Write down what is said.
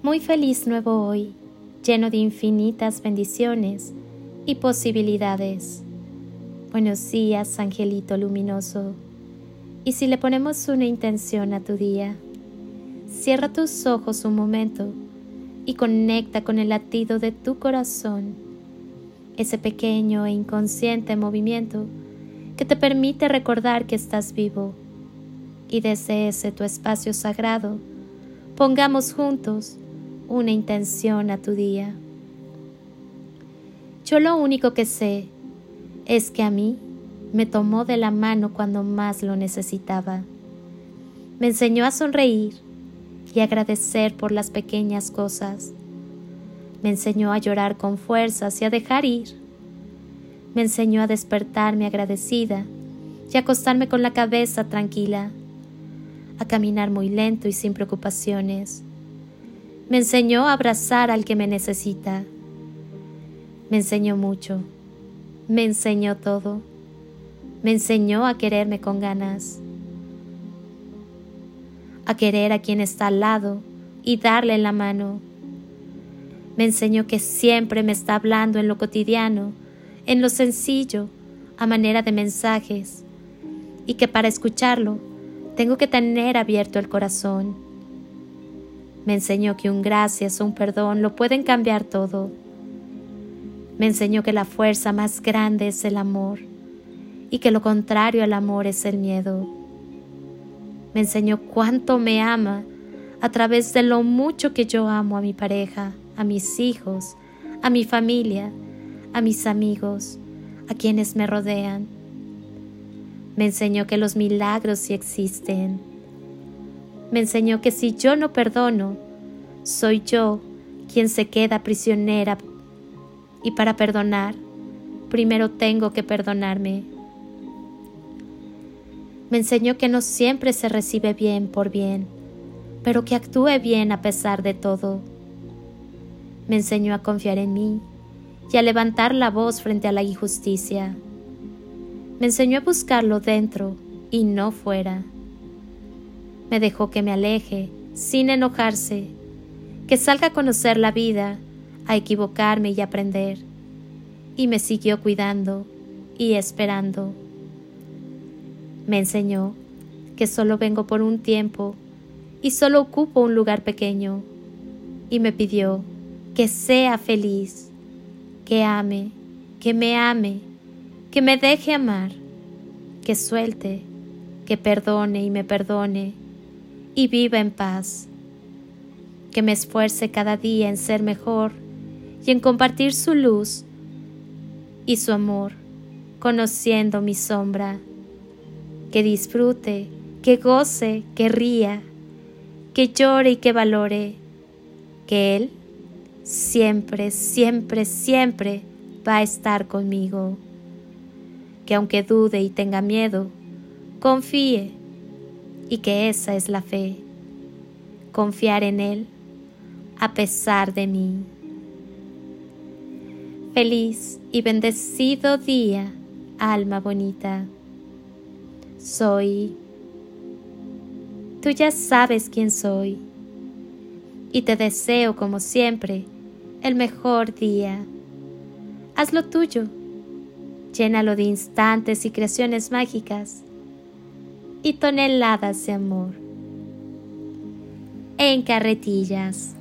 Muy feliz nuevo hoy, lleno de infinitas bendiciones y posibilidades. Buenos días, angelito luminoso. Y si le ponemos una intención a tu día, cierra tus ojos un momento y conecta con el latido de tu corazón, ese pequeño e inconsciente movimiento que te permite recordar que estás vivo. Y desde ese tu espacio sagrado, pongamos juntos una intención a tu día. Yo lo único que sé es que a mí me tomó de la mano cuando más lo necesitaba. Me enseñó a sonreír y agradecer por las pequeñas cosas. Me enseñó a llorar con fuerzas y a dejar ir. Me enseñó a despertarme agradecida y a acostarme con la cabeza tranquila, a caminar muy lento y sin preocupaciones me enseñó a abrazar al que me necesita. Me enseñó mucho. Me enseñó todo. Me enseñó a quererme con ganas. A querer a quien está al lado y darle la mano. Me enseñó que siempre me está hablando en lo cotidiano, en lo sencillo, a manera de mensajes, y que para escucharlo tengo que tener abierto el corazón me enseñó que un gracias un perdón lo pueden cambiar todo. Me enseñó que la fuerza más grande es el amor y que lo contrario al amor es el miedo. Me enseñó cuánto me ama a través de lo mucho que yo amo a mi pareja, a mis hijos, a mi familia, a mis amigos, a quienes me rodean. Me enseñó que los milagros sí existen me enseñó que si yo no perdono, soy yo quien se queda prisionera y para perdonar, primero tengo que perdonarme. Me enseñó que no siempre se recibe bien por bien, pero que actúe bien a pesar de todo. Me enseñó a confiar en mí y a levantar la voz frente a la injusticia. Me enseñó a buscarlo dentro y no fuera. Me dejó que me aleje, sin enojarse, que salga a conocer la vida, a equivocarme y aprender. Y me siguió cuidando y esperando. Me enseñó que solo vengo por un tiempo y solo ocupo un lugar pequeño. Y me pidió que sea feliz, que ame, que me ame, que me deje amar, que suelte, que perdone y me perdone y viva en paz. Que me esfuerce cada día en ser mejor y en compartir su luz y su amor, conociendo mi sombra. Que disfrute, que goce, que ría, que llore y que valore, que Él siempre, siempre, siempre va a estar conmigo. Que aunque dude y tenga miedo, confíe y que esa es la fe, confiar en Él a pesar de mí. Feliz y bendecido día, alma bonita. Soy, tú ya sabes quién soy y te deseo como siempre el mejor día. Haz lo tuyo, llénalo de instantes y creaciones mágicas y toneladas de amor. En carretillas.